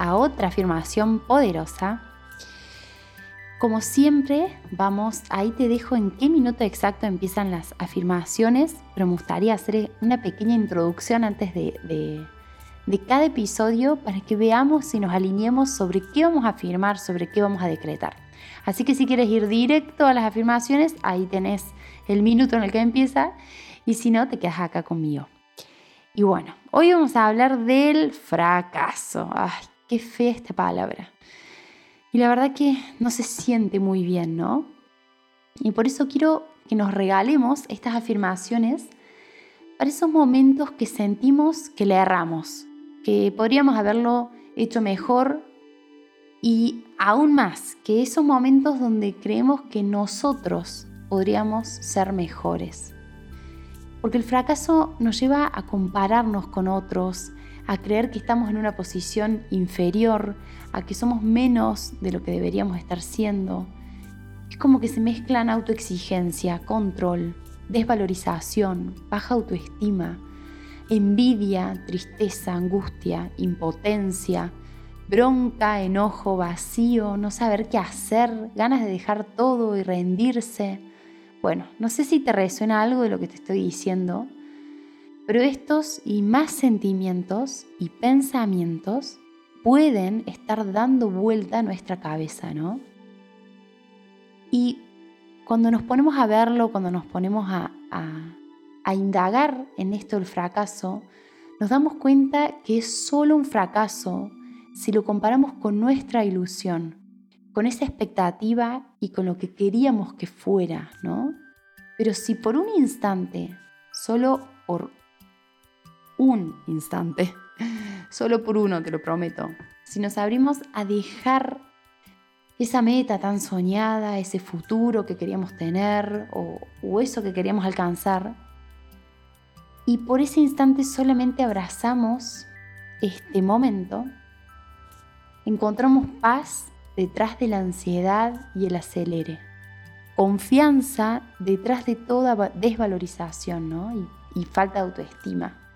a otra afirmación poderosa. Como siempre, vamos, ahí te dejo en qué minuto exacto empiezan las afirmaciones, pero me gustaría hacer una pequeña introducción antes de, de cada episodio para que veamos si nos alineemos sobre qué vamos a afirmar, sobre qué vamos a decretar. Así que si quieres ir directo a las afirmaciones, ahí tenés el minuto en el que empieza y si no, te quedas acá conmigo. Y bueno, hoy vamos a hablar del fracaso. Ay, Qué fea esta palabra. Y la verdad que no se siente muy bien, ¿no? Y por eso quiero que nos regalemos estas afirmaciones para esos momentos que sentimos que le erramos, que podríamos haberlo hecho mejor y aún más, que esos momentos donde creemos que nosotros podríamos ser mejores. Porque el fracaso nos lleva a compararnos con otros, a creer que estamos en una posición inferior, a que somos menos de lo que deberíamos estar siendo. Es como que se mezclan autoexigencia, control, desvalorización, baja autoestima, envidia, tristeza, angustia, impotencia, bronca, enojo, vacío, no saber qué hacer, ganas de dejar todo y rendirse. Bueno, no sé si te resuena algo de lo que te estoy diciendo, pero estos y más sentimientos y pensamientos pueden estar dando vuelta a nuestra cabeza, ¿no? Y cuando nos ponemos a verlo, cuando nos ponemos a, a indagar en esto del fracaso, nos damos cuenta que es solo un fracaso si lo comparamos con nuestra ilusión, con esa expectativa y con lo que queríamos que fuera, ¿no? Pero si por un instante, solo por un instante, solo por uno, te lo prometo. Si nos abrimos a dejar esa meta tan soñada, ese futuro que queríamos tener o, eso que queríamos alcanzar, y por ese instante solamente abrazamos este momento, encontramos paz detrás de la ansiedad y el acelere, confianza detrás de toda desvalorización ¿no? y falta de autoestima.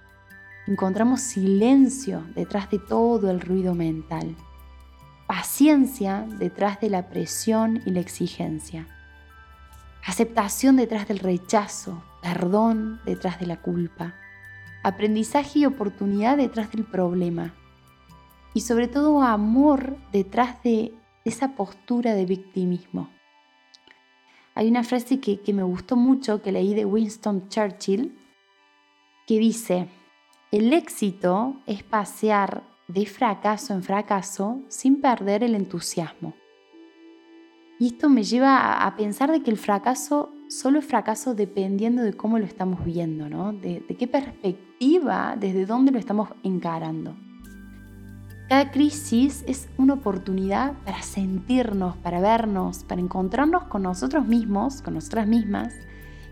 Encontramos silencio detrás de todo el ruido mental, paciencia detrás de la presión y la exigencia, aceptación detrás del rechazo, perdón detrás de la culpa, aprendizaje y oportunidad detrás del problema y sobre todo amor detrás de esa postura de victimismo. Hay una frase que, que me gustó mucho que leí de Winston Churchill que dice, el éxito es pasear de fracaso en fracaso sin perder el entusiasmo. Y esto me lleva a pensar de que el fracaso solo es fracaso dependiendo de cómo lo estamos viendo, ¿no? de, de qué perspectiva, desde dónde lo estamos encarando. Cada crisis es una oportunidad para sentirnos, para vernos, para encontrarnos con nosotros mismos, con nosotras mismas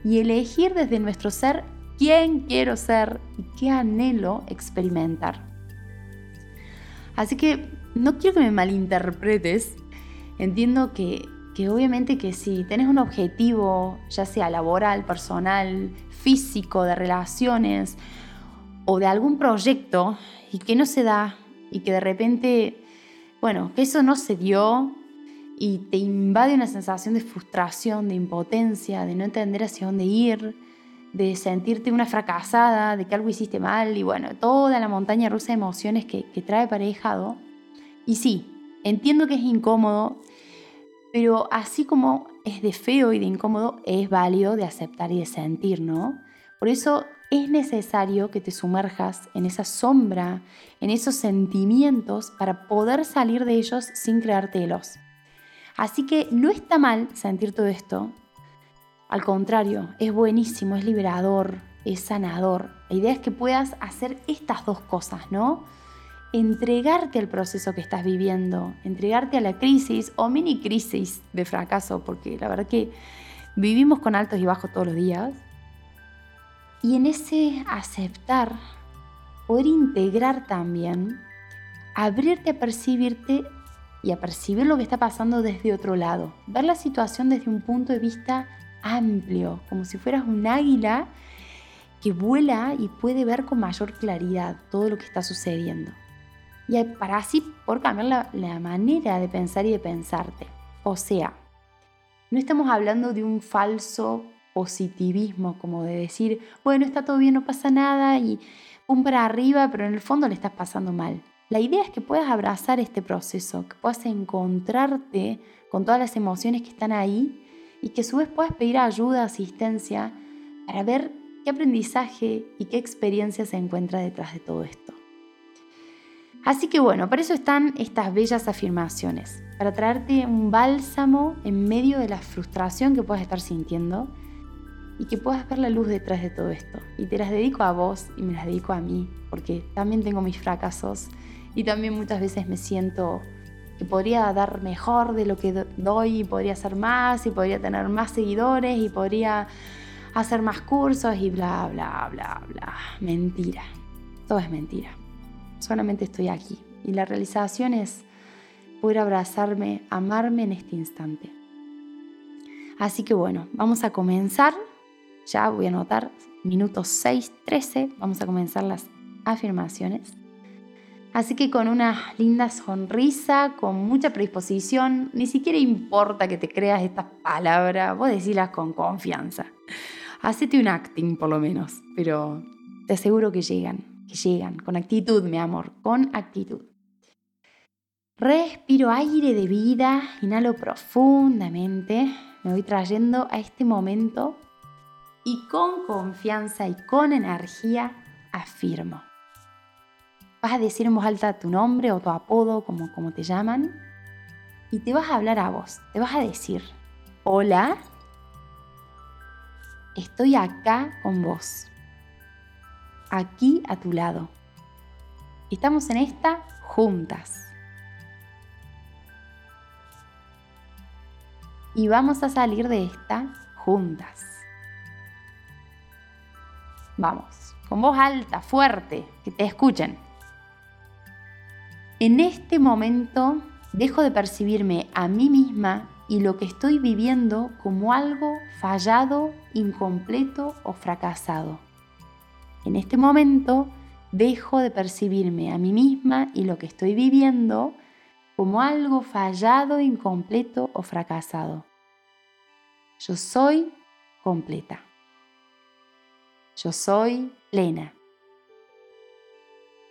y elegir desde nuestro ser quién quiero ser y qué anhelo experimentar. Así que no quiero que me malinterpretes. Entiendo que, obviamente que si tenés un objetivo, ya sea laboral, personal, físico, de relaciones o de algún proyecto y que no se da y que de repente, bueno, que eso no se dio y te invade una sensación de frustración, de impotencia, de no entender hacia dónde ir, de sentirte una fracasada, de que algo hiciste mal y bueno, toda la montaña rusa de emociones que, trae parejado. Y sí, entiendo que es incómodo, pero así como es de feo y de incómodo, es válido de aceptar y de sentir, ¿no? Por eso es necesario que te sumerjas en esa sombra, en esos sentimientos, para poder salir de ellos sin creártelos. Así que no está mal sentir todo esto, al contrario, es buenísimo, es liberador, es sanador. La idea es que puedas hacer estas dos cosas, ¿no? entregarte al proceso que estás viviendo, entregarte a la crisis o mini crisis de fracaso, porque la verdad que vivimos con altos y bajos todos los días. Y en ese aceptar, poder integrar también, abrirte a percibirte y a percibir lo que está pasando desde otro lado, ver la situación desde un punto de vista amplio, como si fueras un águila que vuela y puede ver con mayor claridad todo lo que está sucediendo. Y para así por cambiar la, manera de pensar y de pensarte. O sea, no estamos hablando de un falso positivismo, como de decir, bueno, está todo bien, no pasa nada y pum para arriba, pero en el fondo le estás pasando mal. La idea es que puedas abrazar este proceso, que puedas encontrarte con todas las emociones que están ahí y que a su vez puedas pedir ayuda, asistencia, para ver qué aprendizaje y qué experiencia se encuentra detrás de todo esto. Así que bueno, para eso están estas bellas afirmaciones, para traerte un bálsamo en medio de la frustración que puedas estar sintiendo y que puedas ver la luz detrás de todo esto. Y te las dedico a vos y me las dedico a mí, porque también tengo mis fracasos y también muchas veces me siento podría dar mejor de lo que doy y podría hacer más y podría tener más seguidores y podría hacer más cursos y bla, bla, bla, bla. Mentira. Todo es mentira. Solamente estoy aquí. Y la realización es poder abrazarme, amarme en este instante. Así que bueno, vamos a comenzar. Ya voy a anotar minutos 6, 13. Vamos a comenzar las afirmaciones. Así que con una linda sonrisa, con mucha predisposición, ni siquiera importa que te creas estas palabras, vos decílas con confianza. Hacete un acting por lo menos, pero te aseguro que llegan, que llegan, con actitud, mi amor, con actitud. Respiro aire de vida, inhalo profundamente, me voy trayendo a este momento y con confianza y con energía afirmo. Vas a decir en voz alta tu nombre o tu apodo, como, como te llaman, y te vas a hablar a vos. Te vas a decir, hola, estoy acá con vos, aquí a tu lado. Estamos en esta juntas. Y vamos a salir de esta juntas. Vamos, con voz alta, fuerte, que te escuchen. En este momento dejo de percibirme a mí misma y lo que estoy viviendo como algo fallado, incompleto o fracasado. En este momento dejo de percibirme a mí misma y lo que estoy viviendo como algo fallado, incompleto o fracasado. Yo soy completa. Yo soy plena.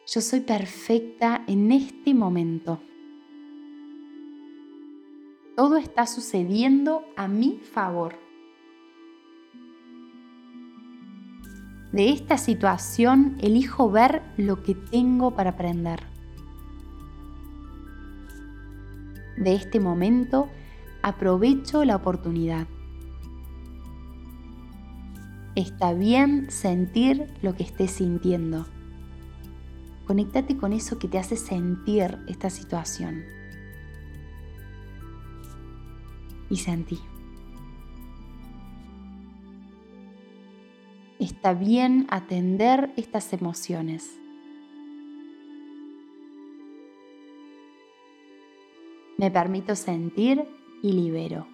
Yo soy perfecta en este momento. Todo está sucediendo a mi favor. De esta situación elijo ver lo que tengo para aprender. De este momento aprovecho la oportunidad. Está bien sentir lo que estés sintiendo. Conéctate con eso que te hace sentir esta situación. Y sentí. Está bien atender estas emociones. Me permito sentir y libero.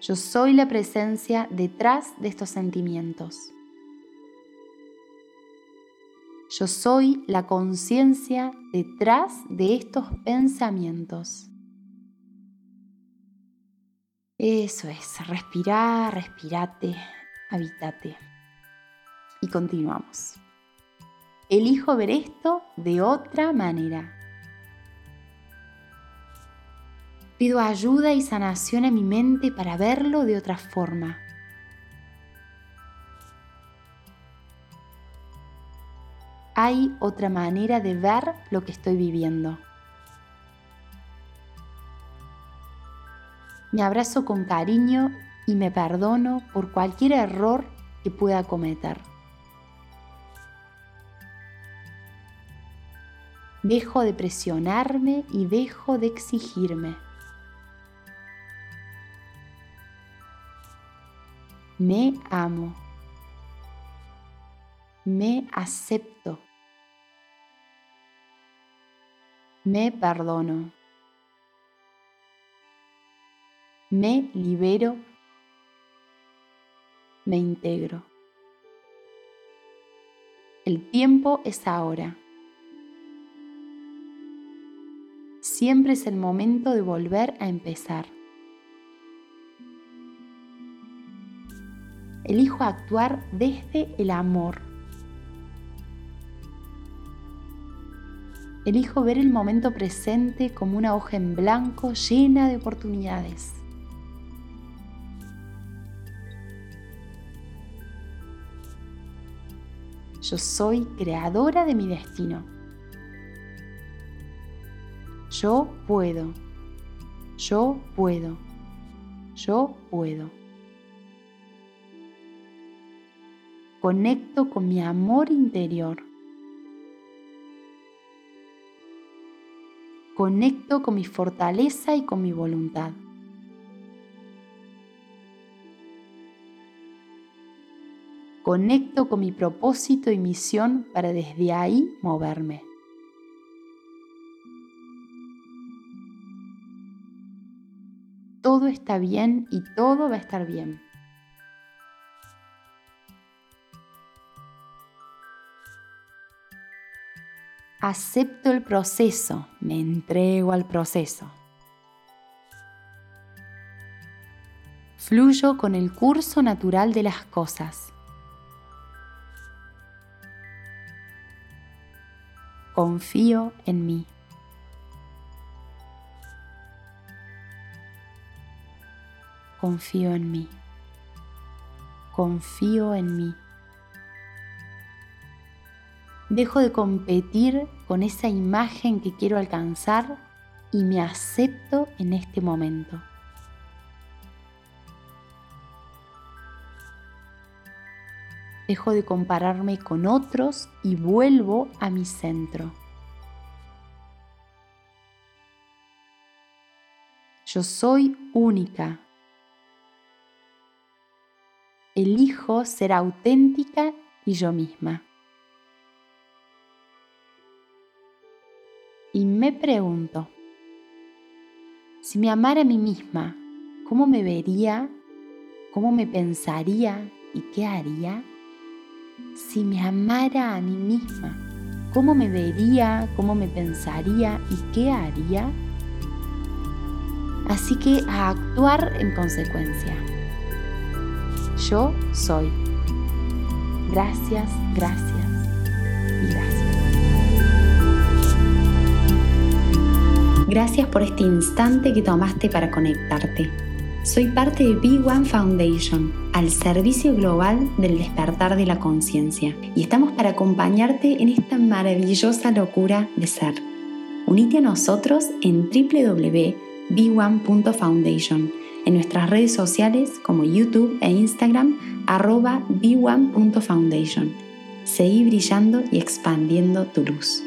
Yo soy la presencia detrás de estos sentimientos. Yo soy la conciencia detrás de estos pensamientos. Eso es, respirar, respirate, habitate. Y continuamos. Elijo ver esto de otra manera. Pido ayuda y sanación a mi mente para verlo de otra forma. hay otra manera de ver lo que estoy viviendo. Me abrazo con cariño y me perdono por cualquier error que pueda cometer. Dejo de presionarme y dejo de exigirme. Me amo. Me acepto. Me perdono. Me libero. Me integro. El tiempo es ahora. Siempre es el momento de volver a empezar. Elijo actuar desde el amor. Elijo ver el momento presente como una hoja en blanco llena de oportunidades. Yo soy creadora de mi destino. Yo puedo. Yo puedo. Yo puedo. Conecto con mi amor interior. Conecto con mi fortaleza y con mi voluntad. Conecto con mi propósito y misión para desde ahí moverme. Todo está bien y todo va a estar bien. Acepto el proceso, me entrego al proceso. Fluyo con el curso natural de las cosas. confío en mí. Confío en mí. Confío en mí. Dejo de competir con esa imagen que quiero alcanzar y me acepto en este momento. dejo de compararme con otros y vuelvo a mi centro. Yo soy única. Elijo ser auténtica y yo misma. Me pregunto, si me amara a mí misma, ¿cómo me vería? ¿Cómo me pensaría? ¿Y qué haría? si me amara a mí misma? ¿Cómo me vería? ¿Cómo me pensaría? ¿Y qué haría? Así que a actuar en consecuencia. Yo soy. Gracias, gracias y gracias. Gracias por este instante que tomaste para conectarte. Soy parte de Big One Foundation, al servicio global del despertar de la conciencia, y estamos para acompañarte en esta maravillosa locura de ser. Unite a nosotros en www.b1.foundation, en nuestras redes sociales como YouTube e Instagram, arroba b1.foundation. Seguí brillando y expandiendo tu luz.